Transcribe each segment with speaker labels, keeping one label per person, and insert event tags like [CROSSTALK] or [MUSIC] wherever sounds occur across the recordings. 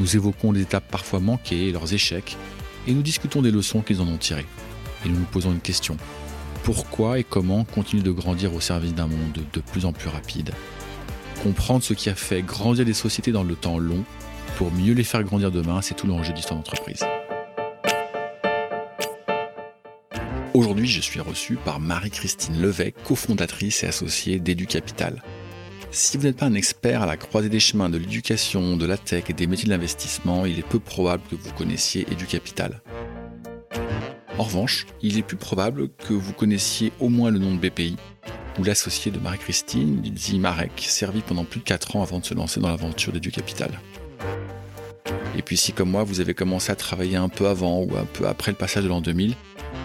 Speaker 1: nous évoquons les étapes parfois manquées et leurs échecs, et nous discutons des leçons qu'ils en ont tirées. Et nous nous posons une question. Pourquoi et comment continuer de grandir au service d'un monde de plus en plus rapide? Comprendre ce qui a fait grandir les sociétés dans le temps long pour mieux les faire grandir demain, c'est tout l'enjeu d'histoire d'entreprise. Aujourd'hui, je suis reçu par Marie-Christine Levet, cofondatrice et associée d'EduCapital. Si vous n'êtes pas un expert à la croisée des chemins de l'éducation, de la tech et des métiers de l'investissement, il est peu probable que vous connaissiez EduCapital. En revanche, il est plus probable que vous connaissiez au moins le nom de BPI, ou l'associé de Marie-Christine, Lizzie Marek, servi pendant plus de 4 ans avant de se lancer dans l'aventure d'EduCapital. Et puis si comme moi vous avez commencé à travailler un peu avant ou un peu après le passage de l'an 2000,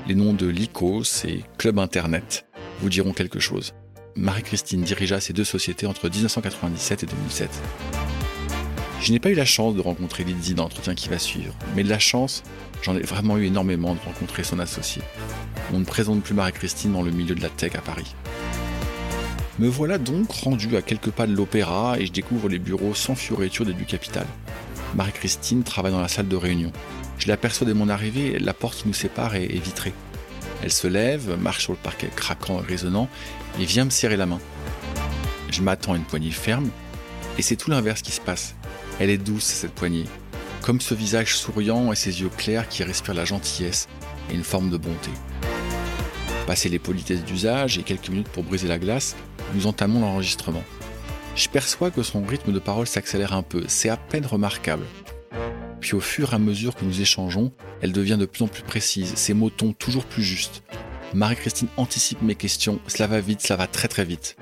Speaker 1: les noms de l'ICOS et Club Internet vous diront quelque chose. Marie-Christine dirigea ces deux sociétés entre 1997 et 2007. Je n'ai pas eu la chance de rencontrer Lydie dans l'entretien qui va suivre, mais de la chance, j'en ai vraiment eu énormément de rencontrer son associé. On ne présente plus Marie-Christine dans le milieu de la tech à Paris. Me voilà donc rendu à quelques pas de l'opéra et je découvre les bureaux sans fioriture du Capital. Marie-Christine travaille dans la salle de réunion. Je l'aperçois dès mon arrivée, la porte qui nous sépare est vitrée. Elle se lève, marche sur le parquet craquant et résonnant et vient me serrer la main. Je m'attends à une poignée ferme et c'est tout l'inverse qui se passe. Elle est douce, cette poignée, comme ce visage souriant et ces yeux clairs qui respirent la gentillesse et une forme de bonté. Passé les politesses d'usage et quelques minutes pour briser la glace, nous entamons l'enregistrement. Je perçois que son rythme de parole s'accélère un peu, c'est à peine remarquable. Puis au fur et à mesure que nous échangeons, elle devient de plus en plus précise, ses mots tombent toujours plus justes. Marie-Christine anticipe mes questions, cela va vite, cela va très très vite.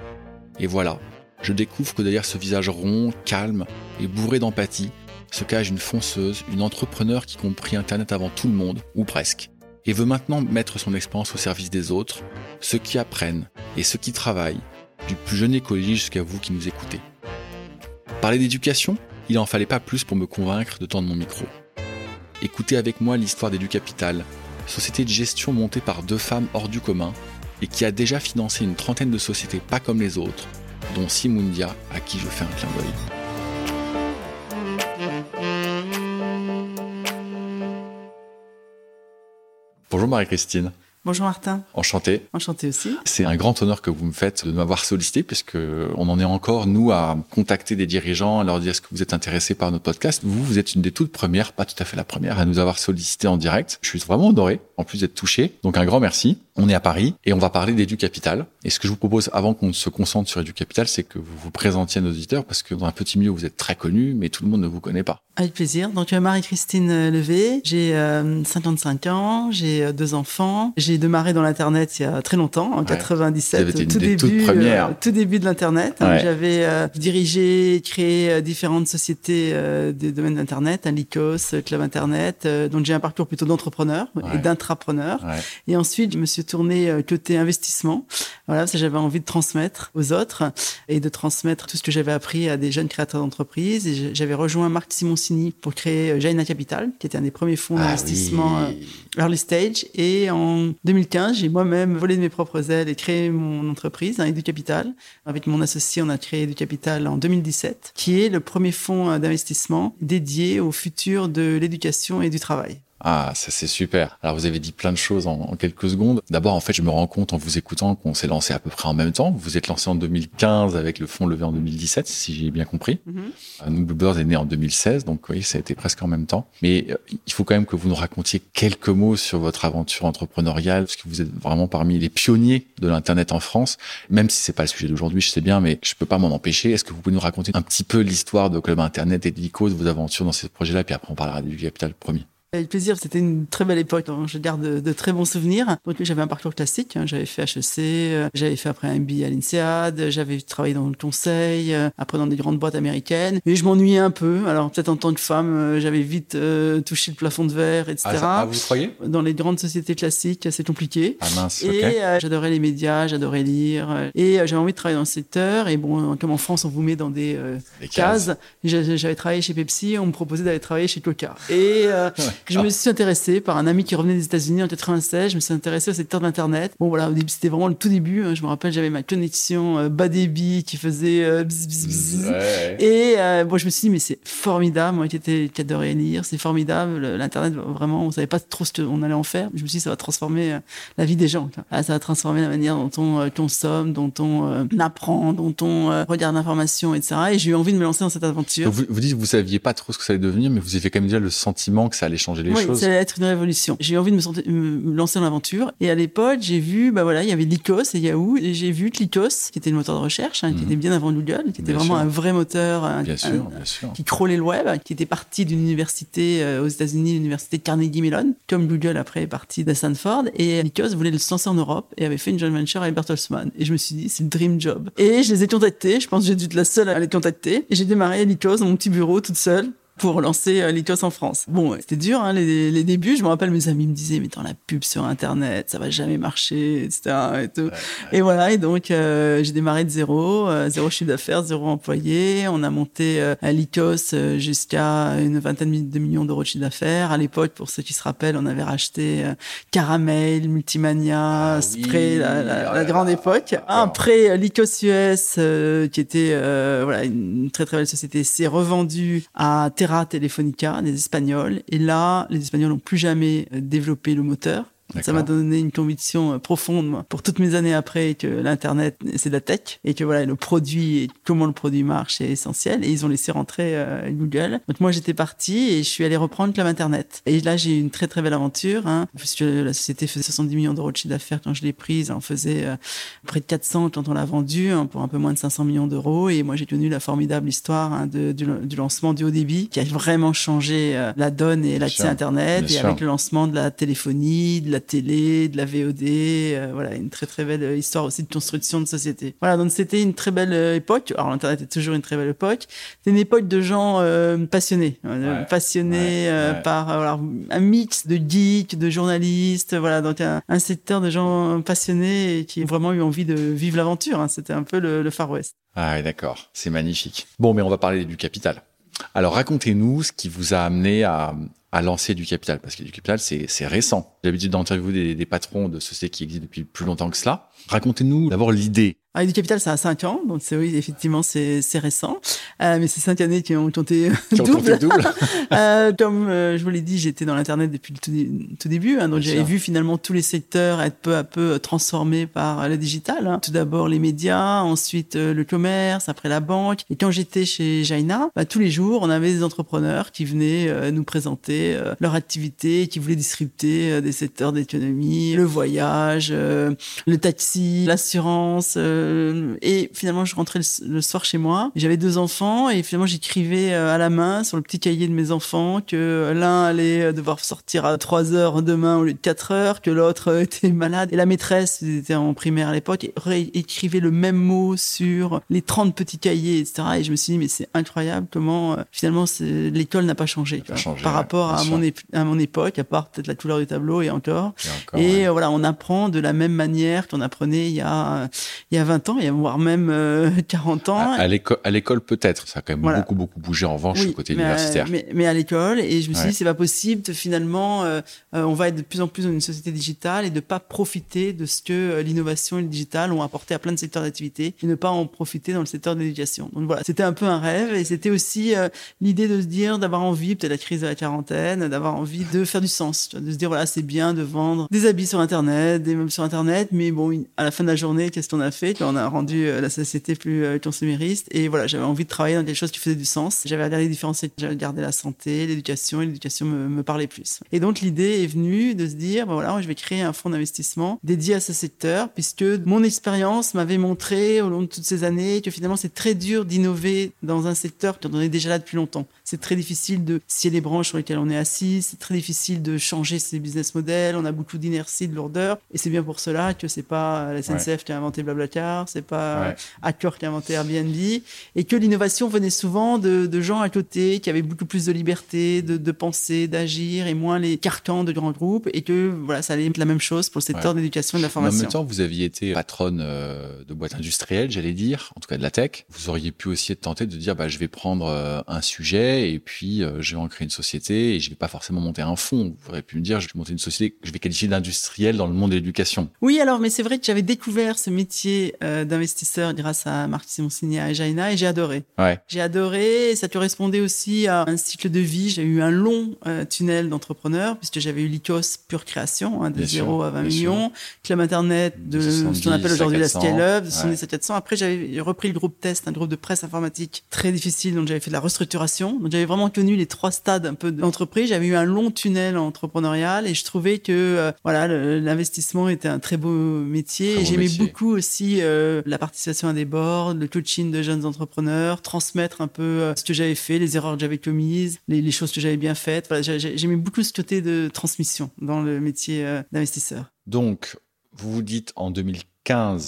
Speaker 1: Et voilà, je découvre que derrière ce visage rond, calme et bourré d'empathie, se cache une fonceuse, une entrepreneur qui comprit Internet avant tout le monde, ou presque, et veut maintenant mettre son expérience au service des autres, ceux qui apprennent et ceux qui travaillent, du plus jeune écolier jusqu'à vous qui nous écoutez. Parler d'éducation? Il n'en fallait pas plus pour me convaincre de tendre mon micro. Écoutez avec moi l'histoire d'EduCapital, société de gestion montée par deux femmes hors du commun et qui a déjà financé une trentaine de sociétés pas comme les autres, dont Simundia, à qui je fais un clin d'œil. Bonjour Marie-Christine.
Speaker 2: Bonjour Martin.
Speaker 1: Enchanté.
Speaker 2: Enchanté aussi.
Speaker 1: C'est un grand honneur que vous me faites de m'avoir sollicité puisque on en est encore nous à contacter des dirigeants, à leur dire est-ce que vous êtes intéressé par notre podcast. Vous, vous êtes une des toutes premières, pas tout à fait la première, à nous avoir sollicité en direct. Je suis vraiment honoré, en plus d'être touché. Donc un grand merci. On est à Paris et on va parler d'EduCapital. Et ce que je vous propose avant qu'on se concentre sur EduCapital, c'est que vous vous présentiez à nos auditeurs parce que dans un petit milieu, vous êtes très connu, mais tout le monde ne vous connaît pas.
Speaker 2: Avec plaisir. Donc Marie-Christine Levé, j'ai 55 euh, ans, j'ai euh, deux enfants, j'ai démarré dans l'internet il y a très longtemps, en 97, tout début, euh, tout début de l'internet. J'avais dirigé, créé différentes sociétés des domaines d'internet, un Lycos, Club Internet. donc j'ai un parcours plutôt d'entrepreneur et d'intrapreneur. Et ensuite je me suis tourné côté investissement. Voilà, parce que j'avais envie de transmettre aux autres et de transmettre tout ce que j'avais appris à des jeunes créateurs d'entreprises. Et j'avais rejoint Marc Simon pour créer euh, Jaina Capital, qui était un des premiers fonds ah d'investissement euh, early stage. Et en 2015, j'ai moi-même volé de mes propres ailes et créé mon entreprise, hein, Edu Capital. Avec mon associé, on a créé Edu Capital en 2017, qui est le premier fonds euh, d'investissement dédié au futur de l'éducation et du travail.
Speaker 1: Ah, ça c'est super. Alors vous avez dit plein de choses en, quelques secondes. D'abord, en fait, je me rends compte en vous écoutant qu'on s'est lancé à peu près en même temps. Vous êtes lancé en 2015 avec le fonds levé en 2017, si j'ai bien compris. Mm -hmm. Nous, Bluebird est né en 2016, donc oui, ça a été presque en même temps. Mais euh, il faut quand même que vous nous racontiez quelques mots sur votre aventure entrepreneuriale, parce que vous êtes vraiment parmi les pionniers de l'internet en France. Même si c'est pas le sujet d'aujourd'hui, je sais bien, mais je peux pas m'en empêcher. Est-ce que vous pouvez nous raconter un petit peu l'histoire de Club Internet et de l'ICOS, vos aventures dans ces projets-là, puis après on parlera du capital premier.
Speaker 2: Avec plaisir, c'était une très belle époque. Je garde de, très bons souvenirs. Donc j'avais un parcours classique. Hein. J'avais fait HEC, euh, j'avais fait après un MBA à l'INSEAD, j'avais travaillé dans le conseil, euh, après dans des grandes boîtes américaines. Et je m'ennuyais un peu. Alors peut-être en tant que femme, euh, j'avais vite touché le plafond de verre, etc.
Speaker 1: Ah, ah, vous croyez?
Speaker 2: Dans les grandes sociétés classiques, c'est compliqué.
Speaker 1: Ah mince,
Speaker 2: Et j'adorais les médias, j'adorais lire. Et j'avais envie de travailler dans ce secteur. Et bon, comme en France, on vous met dans des, cases. cases. J'avais travaillé chez Pepsi, on me proposait d'aller travailler chez Coca. Et [LAUGHS] je me suis intéressé par un ami qui revenait des États-Unis en 96. Je me suis intéressé au secteur d'Internet. Bon, voilà, c'était vraiment le tout début. Hein. Je me rappelle, j'avais ma connexion euh, bas débit qui faisait euh, Et euh, bon, je me suis dit, mais c'est formidable. Moi qui, était, qui adorais lire, c'est formidable. L'Internet, vraiment, on savait pas trop ce qu'on allait en faire. Je me suis dit, ça va transformer la vie des gens. Ah, ça va transformer la manière dont on consomme, dont on apprend, dont on regarde l'information, etc. Et j'ai eu envie de me lancer dans cette aventure.
Speaker 1: vous, vous dites que vous saviez pas trop ce que ça allait devenir, mais vous avez quand même déjà le sentiment que ça allait changer les
Speaker 2: oui,
Speaker 1: choses.
Speaker 2: ça allait être une révolution. J'ai eu envie de me, lancer dans l'aventure. Et à l'époque, j'ai vu, bah voilà, il y avait Lycos et Yahoo. Et j'ai vu que Lycos, qui était le moteur de recherche, hein, qui mhm. était bien avant Google, qui était vraiment un vrai moteur,
Speaker 1: bien sûr, bien sûr.
Speaker 2: qui crawlait le web, qui était parti d'une université euh, aux États-Unis, l'université Carnegie Mellon, comme Google après est parti de Stanford. Et Lycos voulait le lancer en Europe et avait fait une joint venture avec Bertelsmann. Et je me suis dit, c'est le dream job. Et je les ai contactés. Je pense que j'ai dû être la seule à les contacter. Et j'ai démarré Lycos dans mon petit bureau toute seule pour lancer euh, l'Icos en France. Bon, c'était dur, hein, les, les, débuts. Je me rappelle, mes amis me disaient, mais dans la pub sur Internet, ça va jamais marcher, etc. Et, tout. et voilà, et donc euh, j'ai démarré de zéro, euh, zéro chiffre d'affaires, zéro employé. On a monté euh, l'Icos jusqu'à une vingtaine de millions d'euros de chiffre d'affaires. À l'époque, pour ceux qui se rappellent, on avait racheté Caramel, Multimania, ah Spray, la, la, la, grande époque. Après, l'Icos US, qui était voilà une très très belle société, s'est revendu à Terra Telefonica, des Espagnols. Et là, les Espagnols n'ont plus jamais euh, développé le moteur. Ça m'a donné une conviction euh, profonde pour toutes mes années après que l'internet c'est de la tech et que voilà le produit et comment le produit marche est essentiel. Et ils ont laissé rentrer euh, Google. Donc moi j'étais parti et je suis allé reprendre Club Internet. Et là j'ai eu une très très belle aventure hein, puisque la société faisait 70 millions d'euros de chiffre d'affaires quand je l'ai prise, on faisait euh, près de 400 quand on l'a vendue hein, pour un peu moins de 500 millions d'euros. Et moi j'ai connu la formidable histoire hein, de, du, lancement du haut débit qui a vraiment changé la donne et l'accès Internet et avec le lancement de la téléphonie, de la télé, de la VOD, euh, voilà, une très très belle histoire aussi de construction de société. Voilà, donc c'était une très belle euh, époque. Alors l'internet est toujours une très belle époque. C'est une époque de gens euh, passionnés, passionnés par un mix de geeks, de journalistes, voilà, donc un, secteur de gens passionnés et qui ont vraiment eu envie de vivre l'aventure. Hein. C'était un peu le, Far West.
Speaker 1: Ah d'accord, c'est magnifique. Bon, mais on va parler du capital. Alors racontez-nous ce qui vous a amené à, à lancer du capital Parce que du capital, c'est récent. J'ai l'habitude d'interviewer des, des, patrons de sociétés qui existent depuis plus longtemps que cela. Racontez-nous d'abord l'idée
Speaker 2: avec du capital, ça a 5 ans, donc c'est oui, effectivement, c'est récent. Euh, mais c'est 5 années qui ont compté [LAUGHS] double. double. [LAUGHS] euh, comme euh, je vous l'ai dit, j'étais dans l'internet depuis le tout, début, hein, donc j'avais vu finalement tous les secteurs être peu à peu transformés par le digital. Hein. Tout d'abord les médias, ensuite le commerce, après la banque. Et quand j'étais chez Jaina, bah, tous les jours, on avait des entrepreneurs qui venaient nous présenter leur activité, qui voulaient disrupter des secteurs d'économie, le voyage, le taxi, l'assurance. Euh, et finalement, je rentrais le, soir chez moi. J'avais deux enfants et finalement, j'écrivais euh, à la main sur le petit cahier de mes enfants que l'un allait devoir sortir à 3 heures demain au lieu de 4 heures, que l'autre [LAUGHS] était malade. Et la maîtresse, était en primaire à l'époque, écrivait le même mot sur les 30 petits cahiers, etc. Et je me suis dit, mais c'est incroyable comment euh, finalement l'école n'a pas changé, par rapport à mon, à mon époque, à part peut-être la couleur du tableau et encore. Et, voilà, on apprend de la même manière qu'on il y a, il y a 20 ans, voire même 40 euh, ans.
Speaker 1: À, à l'école peut-être, ça a quand même beaucoup beaucoup bougé en revanche du côté universitaire.
Speaker 2: Mais, mais, à l'école, et je me suis dit c'est pas possible de finalement, euh, euh, on va être de plus en plus dans une société digitale et de pas profiter de ce que l'innovation et le digital ont apporté à plein de secteurs d'activité et ne pas en profiter dans le secteur de l'éducation. Donc voilà, c'était un peu un rêve et c'était aussi l'idée de se dire d'avoir envie, peut-être la crise de la quarantaine, d'avoir envie de faire du sens, de se dire voilà c'est bien de vendre des habits sur internet, des meubles sur internet, mais bon à la fin de la journée qu'est-ce qu'on a fait? Puis on a rendu la société plus consumériste. Et voilà, j'avais envie de travailler dans quelque chose qui faisait du sens. J'avais regardé les différents j'avais regardé la santé, l'éducation, et l'éducation me, parlait plus. Et donc l'idée est venue de se dire, ben voilà, je vais créer un fonds d'investissement dédié à ce secteur, puisque mon expérience m'avait montré au long de toutes ces années que finalement c'est très dur d'innover dans un secteur qui en est déjà là depuis longtemps. C'est très difficile de scier les branches sur lesquelles on est assis, c'est très difficile de changer ses business models, on a beaucoup d'inertie, de lourdeur, et c'est bien pour cela que c'est pas la SNCF qui a inventé Blablacar, c'est pas ouais. Accor qui a inventé Airbnb, et que l'innovation venait souvent de, de, gens à côté qui avaient beaucoup plus de liberté, de, de penser, d'agir, et moins les carcans de grands groupes, et que voilà, ça allait être la même chose pour le secteur de l'éducation et de la formation.
Speaker 1: en même temps, vous aviez été patronne euh, de boîte industrielle, j'allais dire, en tout cas de la tech. Vous auriez pu aussi être tenté de dire, bah, je vais prendre euh, un sujet et puis euh, je vais en créer une société et je vais pas forcément monter un fonds. Vous auriez pu me dire, je vais monter une société que je vais qualifier d'industrielle dans le monde de l'éducation.
Speaker 2: Oui, alors, mais c'est vrai que j'avais découvert ce métier d'investisseur grâce à Marc Simoncini et Jaina et j'ai adoré.
Speaker 1: Ouais.
Speaker 2: J'ai adoré et ça correspondait aussi à un cycle de vie. J'ai eu un long tunnel d'entrepreneur puisque j'avais eu l'ICOS pure création, hein, de 0 à 20 millions, Club Internet de ce qu'on appelle aujourd'hui la scale-up, de 77 400. Après, j'avais repris le groupe Test, un groupe de presse informatique très difficile, donc j'avais fait de la restructuration. Donc j'avais vraiment connu les trois stades un peu d'entreprise. J'avais eu un long tunnel entrepreneurial et je trouvais que euh, voilà l'investissement était un très beau métier. J'aimais beaucoup aussi euh, la participation à des boards, le coaching de jeunes entrepreneurs, transmettre un peu euh, ce que j'avais fait, les erreurs que j'avais commises, les, les, choses que j'avais bien faites. J'aimais beaucoup ce côté de transmission dans le métier d'investisseur.
Speaker 1: Donc, vous vous dites en 2015.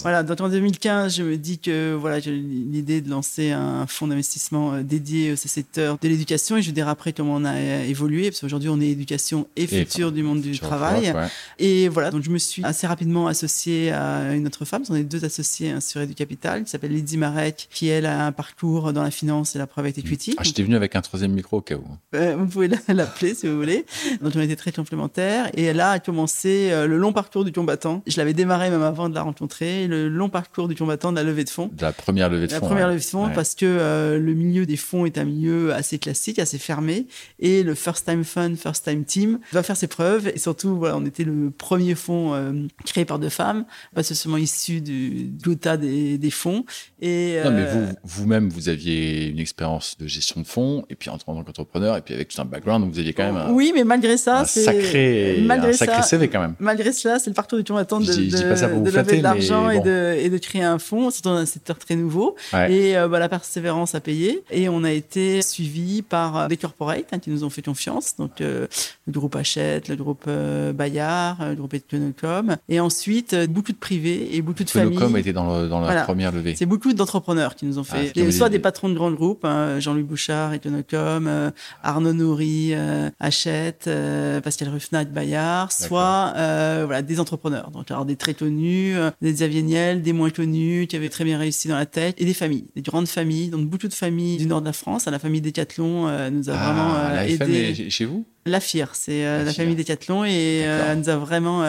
Speaker 2: Voilà, donc en 2015, je me dis que voilà, j'ai l'idée de lancer un fonds d'investissement euh, dédié à ce secteur de l'éducation et je vais dire après comment on a euh, évolué parce qu'aujourd'hui on est éducation et futur du monde du travail. Et voilà, donc je me suis assez rapidement associé à une autre femme, on est deux associés hein, sur EduCapital qui s'appelle Lydie Marek qui elle a un parcours dans la finance et la private equity.
Speaker 1: Ah, j'étais venu avec un troisième micro au cas où.
Speaker 2: Euh, vous pouvez [LAUGHS] l'appeler si vous voulez. Donc on était très complémentaires et elle a commencé le long parcours du combattant. Je l'avais démarré même avant de la le long parcours du combattant de la levée de fonds.
Speaker 1: De la première levée de fonds.
Speaker 2: La première levée de fonds, parce que euh, le milieu des fonds est un milieu assez classique, assez fermé, et le first time fund, first time team va faire ses preuves. Et surtout, voilà, on était le premier fonds euh, créé par deux femmes, pas seulement issu du, du des, des, fonds. Et
Speaker 1: non, mais euh, vous, vous-même, vous aviez une expérience de gestion de fonds, et puis en tant qu'entrepreneur, et puis avec tout un background, donc vous aviez quand même un,
Speaker 2: oui, mais malgré ça,
Speaker 1: c'est sacré, malgré un sacré CV quand même.
Speaker 2: Malgré cela, c'est le parcours du combattant de, de, de, de lever de l'argent et, de, et de créer un fonds. C'est dans un secteur très nouveau. Et euh, bah, la persévérance a payé. Et on a été suivi par euh, des corporates hein, qui nous ont fait confiance. Donc, euh, le groupe Hachette, le groupe Bayard, le groupe Econocom. Et ensuite, beaucoup de privés et beaucoup de familles.
Speaker 1: Econocom était dans, dans la première levée.
Speaker 2: C'est beaucoup d'entrepreneurs qui nous ont fait. Ah, soit des, patrons de grands groupes, hein, Jean-Louis Bouchard, Econocom, Arnaud Nourri, Hachette, Pascal Ruffnat, Bayard, soit voilà, des entrepreneurs. Donc, alors des très connus, des Xavier Niel, des moins connus, qui avaient très bien réussi dans la tête, et des familles, des grandes familles, donc beaucoup de familles du nord de la France. La famille Decathlon euh, nous a ah, vraiment euh, aidé.
Speaker 1: chez vous?
Speaker 2: La FIR, c'est euh, la, famille Decathlon et elle nous a vraiment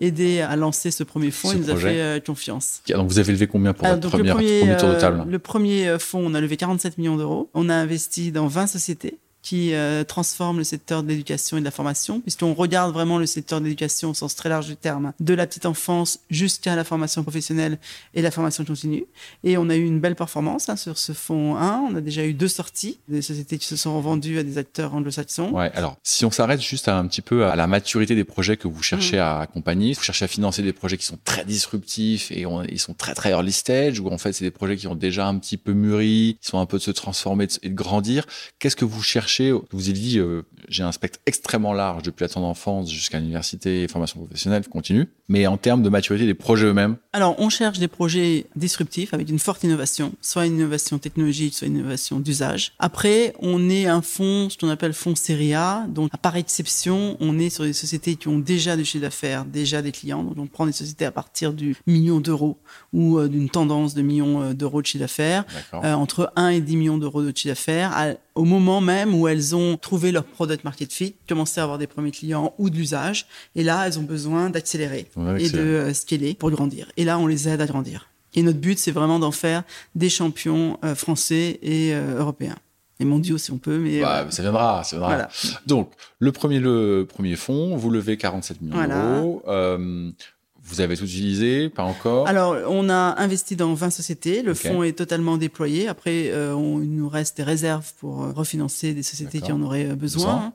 Speaker 2: aidé à lancer ce premier fonds et nous a fait confiance.
Speaker 1: Donc vous avez levé combien pour votre première, le premier tour de table?
Speaker 2: Le premier fonds, on a levé 47 millions d'euros. On a investi dans 20 sociétés qui euh, transforme le secteur de l'éducation et de la formation, puisqu'on regarde vraiment le secteur de l'éducation au sens très large du terme, de la petite enfance jusqu'à la formation professionnelle et la formation continue. Et on a eu une belle performance hein, sur ce fonds 1. On a déjà eu deux sorties, des sociétés qui se sont vendues à des acteurs anglo-saxons.
Speaker 1: Ouais, alors si on s'arrête juste un petit peu à la maturité des projets que vous cherchez mmh. à accompagner, vous cherchez à financer des projets qui sont très disruptifs et ils sont très très early stage, ou en fait c'est des projets qui ont déjà un petit peu mûri, qui sont un peu de se transformer et de grandir. Qu'est-ce que vous cherchez vous avez dit, euh, j'ai un spectre extrêmement large depuis la tendre enfance jusqu'à l'université et formation professionnelle continue. Mais en termes de maturité des projets eux-mêmes?
Speaker 2: Alors, on cherche des projets disruptifs avec une forte innovation, soit une innovation technologique, soit une innovation d'usage. Après, on est un fonds, ce qu'on appelle fonds série A. Donc, à par exception, on est sur des sociétés qui ont déjà des chiffres d'affaires, déjà des clients. Donc, on prend des sociétés à partir du million d'euros ou euh, d'une tendance de millions euh, d'euros de chiffre d'affaires, entre 1 et 10 millions d'euros de chiffre d'affaires, au moment même où elles ont trouvé leur product market fit, commencé à avoir des premiers clients ou de l'usage. Et là, elles ont besoin d'accélérer et de euh, scaler pour grandir. Et là, on les aide à grandir. Et notre but, c'est vraiment d'en faire des champions euh, français et euh, européens. Et mondiaux si on peut, mais
Speaker 1: bah, ça viendra, ça viendra. Donc le premier le premier fonds, vous levez 47 millions d'euros. Vous avez tout utilisé Pas encore?
Speaker 2: Alors, on a investi dans 20 sociétés. Le fonds est totalement déployé. Après, euh, on, il nous reste des réserves pour euh, refinancer des sociétés qui en auraient euh, besoin.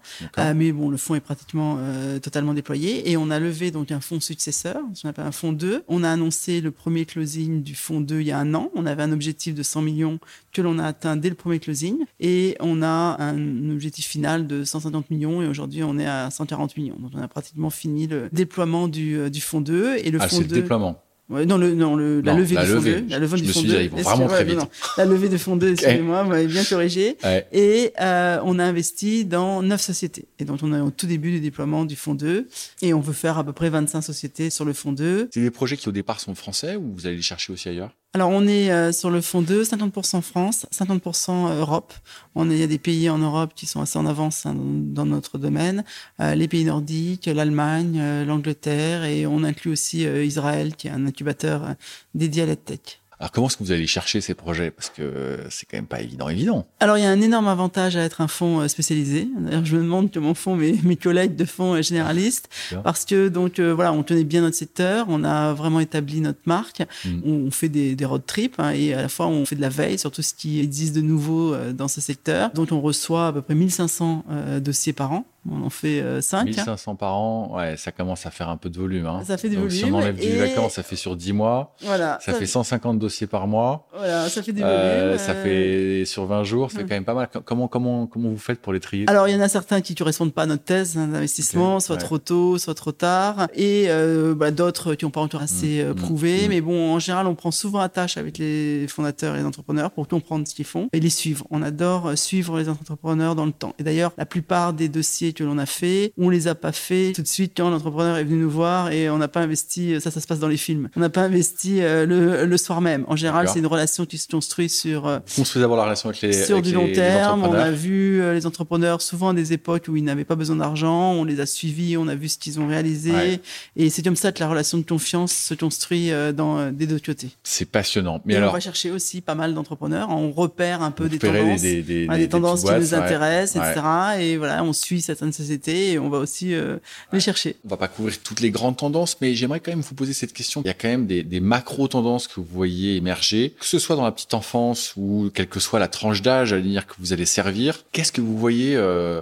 Speaker 2: mais bon, le fonds est pratiquement totalement déployé. Et on a levé donc un fonds successeur, ce qu'on appelle un fonds 2. On a annoncé le premier closing du fonds 2 il y a un an. On avait un objectif de 100 millions que l'on a atteint dès le premier closing. Et on a un objectif final de 150 millions. Et aujourd'hui, on est à 140 millions. Donc, on a pratiquement fini le déploiement du, du fonds 2
Speaker 1: et le ah, c'est le déploiement.
Speaker 2: non, le, non, le, la levée
Speaker 1: la
Speaker 2: du
Speaker 1: levée. La levée du fond 2. Ils vont vraiment très vite.
Speaker 2: la levée de fonds 2, excusez-moi, vous m'avez bien corrigé. Et euh, on a investi dans neuf sociétés. Et donc, on est au tout début du déploiement du fonds 2. Et on veut faire à peu près 25 sociétés sur le fonds 2.
Speaker 1: C'est des projets qui, au départ, sont français ou vous allez les chercher aussi ailleurs?
Speaker 2: Alors, on est euh, sur le fond 2, 50% France, 50% Europe. On il y a des pays en Europe qui sont assez en avance hein, dans, notre domaine. Euh, les pays nordiques, l'Allemagne, euh, l'Angleterre et on inclut aussi Israël qui est un incubateur dédié à la tech.
Speaker 1: Alors comment est-ce que vous allez chercher ces projets? Parce que c'est quand même pas évident, évident.
Speaker 2: Alors il y a un énorme avantage à être un fonds euh, spécialisé. D'ailleurs, je me demande comment font mes, mes collègues de fonds euh, généralistes, parce que donc euh, voilà, on tenait bien notre secteur, on a vraiment établi notre marque, hmm. on, fait des, des road trips hein, et à la fois on fait de la veille sur tout ce qui existe de nouveau dans ce secteur. Donc on reçoit à peu près 1500 dossiers par an. On en fait 5.
Speaker 1: 1500 par an, ouais, ça commence à faire un peu de volume. Hein.
Speaker 2: Ça fait du volume.
Speaker 1: Si on enlève du vacances, ça fait sur 10 mois. Voilà. Ça, fait 150 dossiers par mois.
Speaker 2: Voilà, ça fait du euh,
Speaker 1: volume. ça fait sur 20 jours, c'est quand même pas mal. Comment, comment, comment vous faites pour les trier?
Speaker 2: Alors, il y en a certains qui ne correspondent pas à notre thèse d'investissement, soit trop tôt, soit trop tard. Et euh, bah, d'autres qui n'ont pas encore assez mmh, mmh, prouvé. Mmh. Mais bon, en général, on prend souvent attache avec les fondateurs et les entrepreneurs pour comprendre ce qu'ils font et les suivre. On adore suivre les entrepreneurs dans le temps. Et d'ailleurs, la plupart des dossiers que l'on a fait, on les a pas fait tout de suite quand l'entrepreneur est venu nous voir et on n'a pas investi, ça, ça se passe dans les films. On n'a pas investi euh, le, le, soir même. En général, c'est une relation qui se construit sur.
Speaker 1: Euh, Construisez d'abord la relation avec les.
Speaker 2: Sur
Speaker 1: du
Speaker 2: long terme. On a vu euh, les entrepreneurs souvent à des époques où ils n'avaient pas besoin d'argent. On les a suivis, on a vu ce qu'ils ont réalisé. Et c'est comme ça que la relation de confiance se construit dans des deux côtés.
Speaker 1: C'est passionnant.
Speaker 2: Mais alors. On va chercher aussi pas mal d'entrepreneurs. On repère un peu des tendances. Des, des, des, des tendances qui nous intéressent, etc. Et voilà, on suit certaines sociétés et on va aussi euh, les chercher.
Speaker 1: On va pas couvrir toutes les grandes tendances, mais j'aimerais quand même vous poser cette question. Il y a quand même des, macro tendances que vous voyez émerger, que ce soit dans la petite enfance ou quelle que soit la tranche d'âge à dire que vous allez servir. Qu'est-ce que vous voyez euh,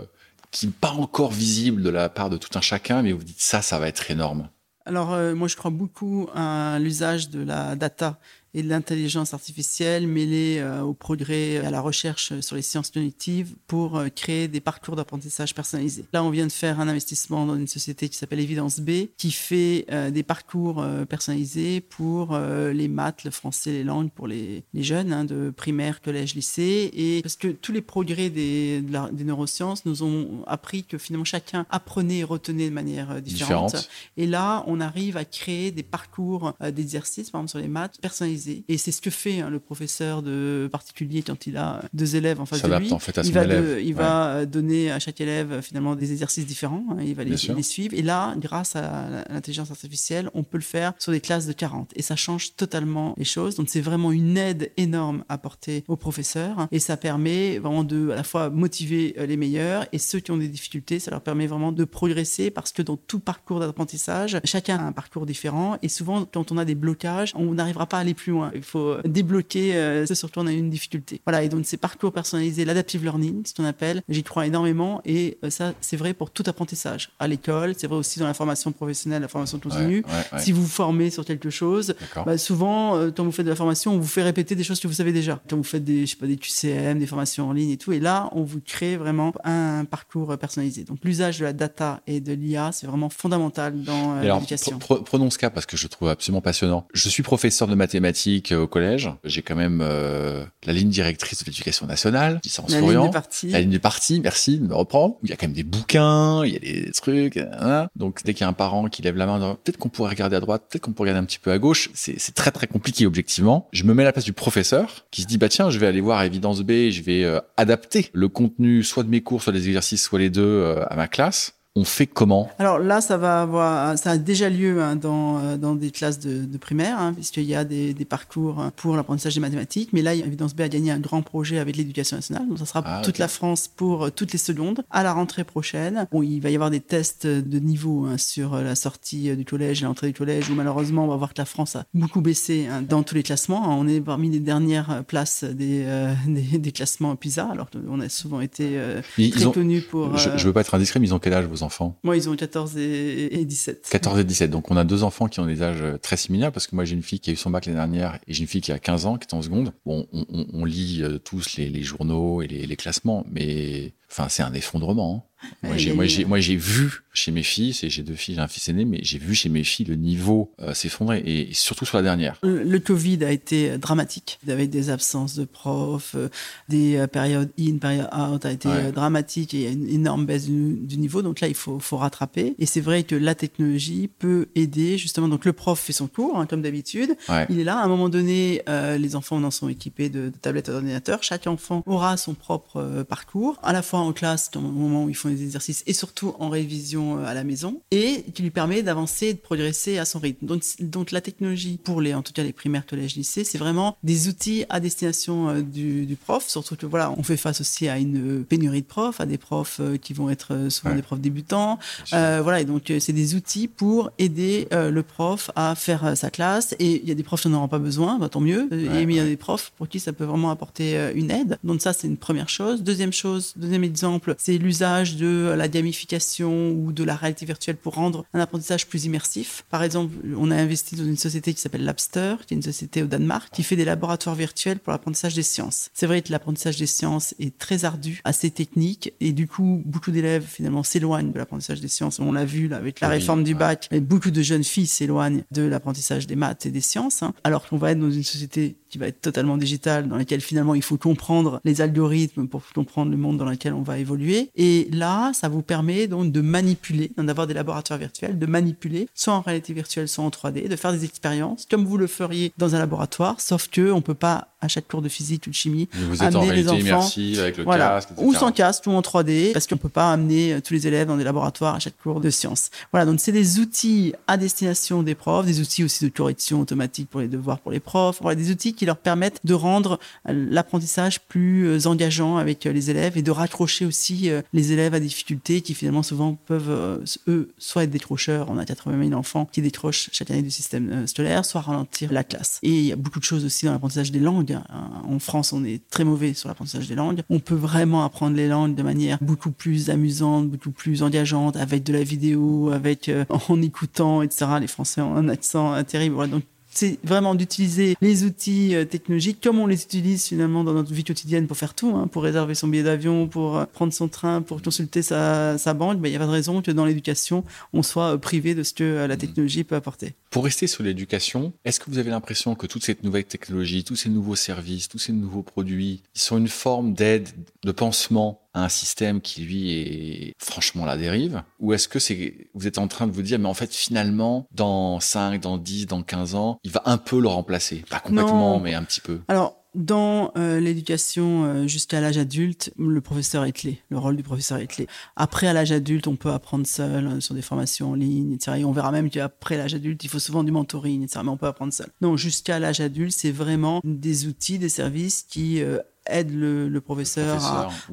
Speaker 1: qui n'est pas encore visible de la part de tout un chacun, mais vous dites ça, ça va être énorme
Speaker 2: alors euh, moi je crois beaucoup à l'usage de la data et de l'intelligence artificielle mêlée euh, au progrès et à la recherche sur les sciences cognitives pour euh, créer des parcours d'apprentissage personnalisés. Là, on vient de faire un investissement dans une société qui s'appelle Evidence B, qui fait euh, des parcours personnalisés pour les maths, le français, les langues pour les, les jeunes hein, de primaire, collège, lycée. Et parce que tous les progrès des, des neurosciences nous ont appris que finalement chacun apprenait et retenait de manière différente. Et là, on arrive à créer des parcours d'exercice, par exemple sur les maths, personnalisés et c'est ce que fait hein, le professeur de particulier quand il a deux élèves en face de lui.
Speaker 1: En fait à
Speaker 2: il va,
Speaker 1: il
Speaker 2: va donner à chaque élève finalement des exercices différents. Hein, il va les, les, suivre. Et là, grâce à l'intelligence artificielle, on peut le faire sur des classes de 40. Et ça change totalement les choses. Donc c'est vraiment une aide énorme à apporter aux professeurs. Et ça permet vraiment de à la fois motiver euh, les meilleurs et ceux qui ont des difficultés, ça leur permet vraiment de progresser parce que dans tout parcours d'apprentissage, chacun a un parcours différent. Et souvent, quand on a des blocages, on n'arrivera pas à aller plus il faut débloquer euh, ce sur quoi on a une difficulté. Voilà, et donc ces parcours personnalisés, l'adaptive learning, ce qu'on appelle, j'y crois énormément et euh, ça, c'est vrai pour tout apprentissage. À l'école, c'est vrai aussi dans la formation professionnelle, la formation continue. Si vous vous formez sur quelque chose, bah, souvent, euh, quand vous faites de la formation, on vous fait répéter des choses que vous savez déjà. Quand vous faites des, je sais pas, des QCM, des formations en ligne et tout, et là, on vous crée vraiment un parcours personnalisé. Donc l'usage de la data et de l'IA, c'est vraiment fondamental dans l'éducation.
Speaker 1: Prenons ce cas parce que je trouve absolument passionnant. Je suis professeur de mathématiques euh, au collège. J'ai quand même euh, la ligne directrice de l'éducation nationale, licence
Speaker 2: La ligne de parti.
Speaker 1: La ligne de parti, merci de me reprendre. Il y a quand même des bouquins, il y a des trucs. Hein. Donc dès qu'il y a un parent qui lève la main, peut-être qu'on pourrait regarder à droite, peut-être qu'on pourrait regarder un petit peu à gauche. C'est très très compliqué objectivement. Je me mets à la place du professeur qui se dit bah tiens, je vais aller voir Évidence B, je vais euh, adapter le contenu soit de mes cours, soit des exercices, soit les deux à ma classe on fait comment
Speaker 2: Alors là, ça va avoir, ça a déjà lieu hein, dans, euh, dans des classes de, de primaire, hein, puisqu'il y a des, des parcours pour l'apprentissage des mathématiques. Mais là, Evidence B a gagné un grand projet avec l'éducation nationale. Donc ça sera ah, toute la France pour euh, toutes les secondes. À la rentrée prochaine, bon, il va y avoir des tests de niveau hein, sur la sortie du collège et l'entrée du collège, où malheureusement, on va voir que la France a beaucoup baissé dans tous les classements. On est parmi les dernières places des, euh, [LAUGHS] des, classements PISA, alors qu'on a souvent été très connus pour...
Speaker 1: Je ne veux pas être indiscret, mais ils ont quel âge vos enfants
Speaker 2: Moi, ils ont 14 et, 17.
Speaker 1: 14 et 17. Donc, on a deux enfants qui ont des âges euh, très similaires parce que moi, j'ai une fille qui a eu son bac l'année dernière et j'ai une fille qui a 15 ans, qui est en seconde. Bon, on, lit euh, tous les, journaux et les, classements, mais enfin, c'est un effondrement. Hein. Moi, j'ai, moi, j'ai, vu chez mes filles, j'ai deux filles, j'ai un fils aîné, mais j'ai vu chez mes filles le niveau euh, s'effondrer et, surtout sur la dernière.
Speaker 2: Le, Covid a été dramatique, avec des absences de profs, euh, des euh, périodes in, périodes out, a été dramatique et il y a une énorme baisse du, niveau. Donc là, il faut, faut rattraper. Et c'est vrai que la technologie peut aider justement. Donc le prof fait son cours, hein, comme d'habitude. Il est là. À un moment donné, les enfants en sont équipés de, de tablettes et d'ordinateurs. Chaque enfant aura son propre parcours, à la fois en classe, au moment où ils font des exercices et surtout en révision euh, à la maison et qui lui permet d'avancer et de progresser à son rythme. Donc, donc la technologie pour les, en tout cas les primaires, collèges, lycées, c'est vraiment des outils à destination euh, du, du, prof. Surtout que voilà, on fait face aussi à une pénurie de profs, à des profs euh, qui vont être souvent des profs débutants. Euh, voilà, et donc c'est des outils pour aider le prof à faire sa classe. Et il y a des profs qui n'en auront pas besoin, bah, tant mieux. et mais il y a des profs pour qui ça peut vraiment apporter une aide. Donc ça, c'est une première chose. Deuxième chose, deuxième exemple, c'est l'usage de la gamification ou de la réalité virtuelle pour rendre un apprentissage plus immersif. Par exemple, on a investi dans une société qui s'appelle Labster, qui est une société au Danemark, qui fait des laboratoires virtuels pour l'apprentissage des sciences. C'est vrai que l'apprentissage des sciences est très ardu, assez technique, et du coup, beaucoup d'élèves finalement s'éloignent de l'apprentissage des sciences. On l'a vu là avec la réforme du bac, mais beaucoup de jeunes filles s'éloignent de l'apprentissage des maths et des sciences, hein. alors qu'on va être dans une société qui va être totalement digitale, dans laquelle finalement il faut comprendre les algorithmes pour comprendre le monde dans lequel on va évoluer. Et là, ça vous permet donc de manipuler, d'avoir des laboratoires virtuels, de manipuler, soit en réalité virtuelle, soit en 3D, de faire des expériences comme vous le feriez dans un laboratoire, sauf que on peut pas à chaque cours de physique ou de chimie
Speaker 1: vous êtes amener les enfants avec le casque,
Speaker 2: ou sans casque ou en 3D, parce qu'on peut pas amener euh, tous les élèves dans des laboratoires à chaque cours de sciences. Voilà, donc c'est des outils à destination des profs, des outils aussi de correction automatique pour les devoirs pour les profs, voilà, des outils qui leur permettent de rendre euh, l'apprentissage plus euh, engageant avec les élèves et de raccrocher aussi les élèves à difficultés qui finalement souvent peuvent, eux, soit être décrocheurs, on a 80 000 enfants qui décrochent chaque année du système scolaire, soit ralentir la classe. Et il y a beaucoup de choses aussi dans l'apprentissage des langues en France, on est très mauvais sur l'apprentissage des langues. On peut vraiment apprendre les langues de manière beaucoup plus amusante, beaucoup plus engageante, avec de la vidéo, avec euh, [LAUGHS] en écoutant, etc. Les Français ont un accent terrible. Voilà, donc c'est vraiment d'utiliser les outils euh, technologiques comme on les utilise finalement dans notre vie quotidienne pour faire tout, hein, pour réserver son billet d'avion, pour euh, prendre son train, pour consulter sa, banque. Ben, il n'y a pas de raison que dans l'éducation, on soit euh, privé de ce que la mmh. technologie peut apporter.
Speaker 1: Pour rester sur l'éducation, est-ce que vous avez l'impression que toute cette nouvelle technologie, tous ces nouveaux services, tous ces nouveaux produits, ils sont une forme d'aide, de pansement un système qui lui est franchement la dérive? Ou est-ce que c'est vous êtes en train de vous dire mais en fait finalement dans 5, dans 10, dans 15 ans, il va un peu le remplacer, pas complètement mais un petit peu.
Speaker 2: Alors dans euh, l'éducation euh, jusqu'à l'âge adulte, le professeur est clé. Le rôle du professeur est clé. Après, à l'âge adulte, on peut apprendre seul euh, sur des formations en ligne, etc. Et on verra même qu'après l'âge adulte, il faut souvent du mentoring, etc. Mais on peut apprendre seul. Non, jusqu'à l'âge adulte, c'est vraiment des outils, des services qui aide le, professeur,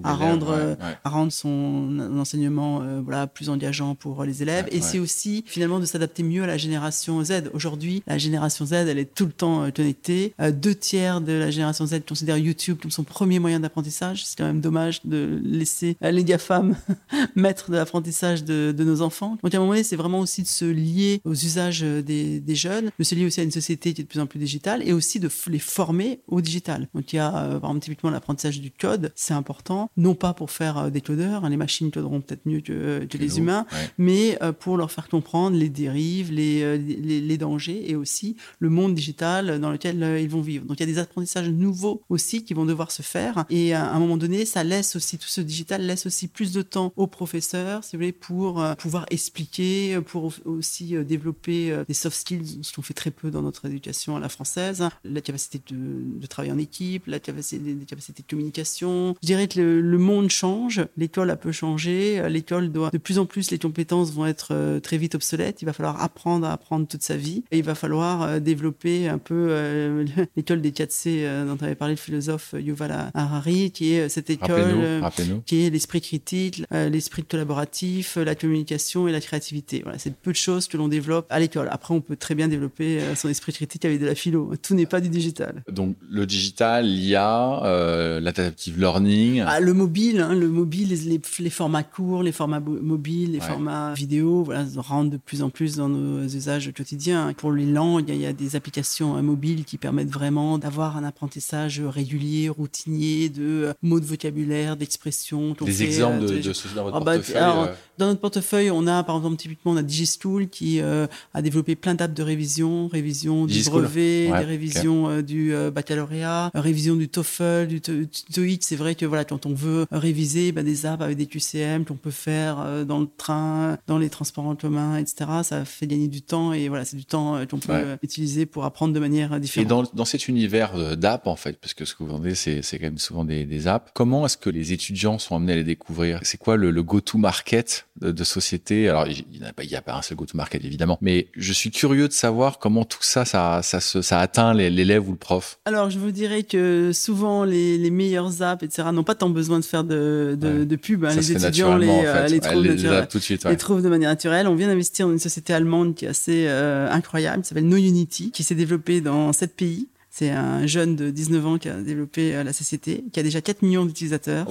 Speaker 2: à, rendre, à rendre son enseignement euh, voilà, plus engageant pour les élèves. et c'est aussi finalement de s'adapter mieux à la génération Z. Aujourd'hui, la génération Z, elle est tout le temps euh, connectée. Euh, deux tiers de la génération Z considèrent YouTube comme son premier moyen d'apprentissage. C'est quand même dommage de laisser les GAFAM [LAUGHS] maître de l'apprentissage de, de, nos enfants. Donc à un moment donné, c'est vraiment aussi de se lier aux usages des, des, jeunes, de se lier aussi à une société qui est de plus en plus digitale et aussi de les former au digital. Donc il y a par exemple typiquement l'apprentissage du code, c'est important, non pas pour faire euh, des codeurs, hein, les machines coderont peut-être mieux que, les humains, mais euh, pour leur faire comprendre les dérives, euh, les, les, dangers et aussi le monde digital dans lequel ils vont vivre. Donc il y a des apprentissages nouveaux aussi qui vont devoir se faire et à un moment donné, ça laisse aussi, tout ce digital laisse aussi plus de temps aux professeurs, si vous voulez, pour pouvoir expliquer, pour aussi développer des soft skills, ce qu'on fait très peu dans notre éducation à la française, la capacité de, travailler en équipe, la capacité, des capacités de communication. Je dirais que le, monde change, l'école a peu changé, l'école doit de plus en plus les compétences vont être très vite obsolètes. Il va falloir apprendre à apprendre toute sa vie et il va falloir développer un peu [LAUGHS] l'école des 4C dont avait parlé le philosophe Yuval Harari, qui est cette école qui est l'esprit critique, l'esprit collaboratif, la communication et la créativité. Voilà, c'est peu de choses que l'on développe à l'école. Après, on peut très bien développer son esprit critique avec de la philo. Tout n'est pas du digital.
Speaker 1: Donc le digital, l'IA, euh, l'adaptive learning.
Speaker 2: Ah, le mobile, hein, le mobile, les, les, formats courts, les formats mobiles, les formats vidéo, voilà, rentrent de plus en plus dans nos usages quotidiens. Pour les langues, il y, a des applications euh, mobiles qui permettent vraiment d'avoir un apprentissage régulier, routinier de euh, mots de vocabulaire, d'expressions.
Speaker 1: Des exemples de, de, ce dans votre ah bah, portefeuille
Speaker 2: Dans notre portefeuille, on a par exemple typiquement on a Digistool qui a développé plein d'apps de révision, révision du brevet, des révisions du baccalauréat, révision du TOEFL, du TOEIC. C'est vrai que voilà, quand on veut réviser bah, des apps avec des QCM qu'on peut faire euh, dans le train, dans les transports en commun, etc. Ça fait gagner du temps et voilà, c'est du temps euh, qu'on peut utiliser pour apprendre de manière différente.
Speaker 1: Et dans, dans cet univers d'app en fait, parce que ce que vous vendez, c'est quand même souvent des, des apps. Comment est-ce que les étudiants sont amenés à les découvrir? C'est quoi le, le go-to-market de, de, société? Alors, il n'y a, a, pas un seul go-to-market évidemment, mais je suis curieux de savoir comment tout ça, ça, ça, ça, ça atteint l'élève ou le prof.
Speaker 2: Alors, je vous dirais que souvent, les, les meilleures apps, etc., n'ont pas tant besoin de faire de, de, de pub. Hein. les étudiants les, les, trouvent les, tout de suite, les trouvent de manière naturelle. On vient d'investir dans une société allemande qui est assez euh, incroyable, qui s'appelle NoUnity, qui s'est développée dans sept pays c'est un jeune de 19 ans qui a développé euh, la société, qui a déjà 4 millions d'utilisateurs.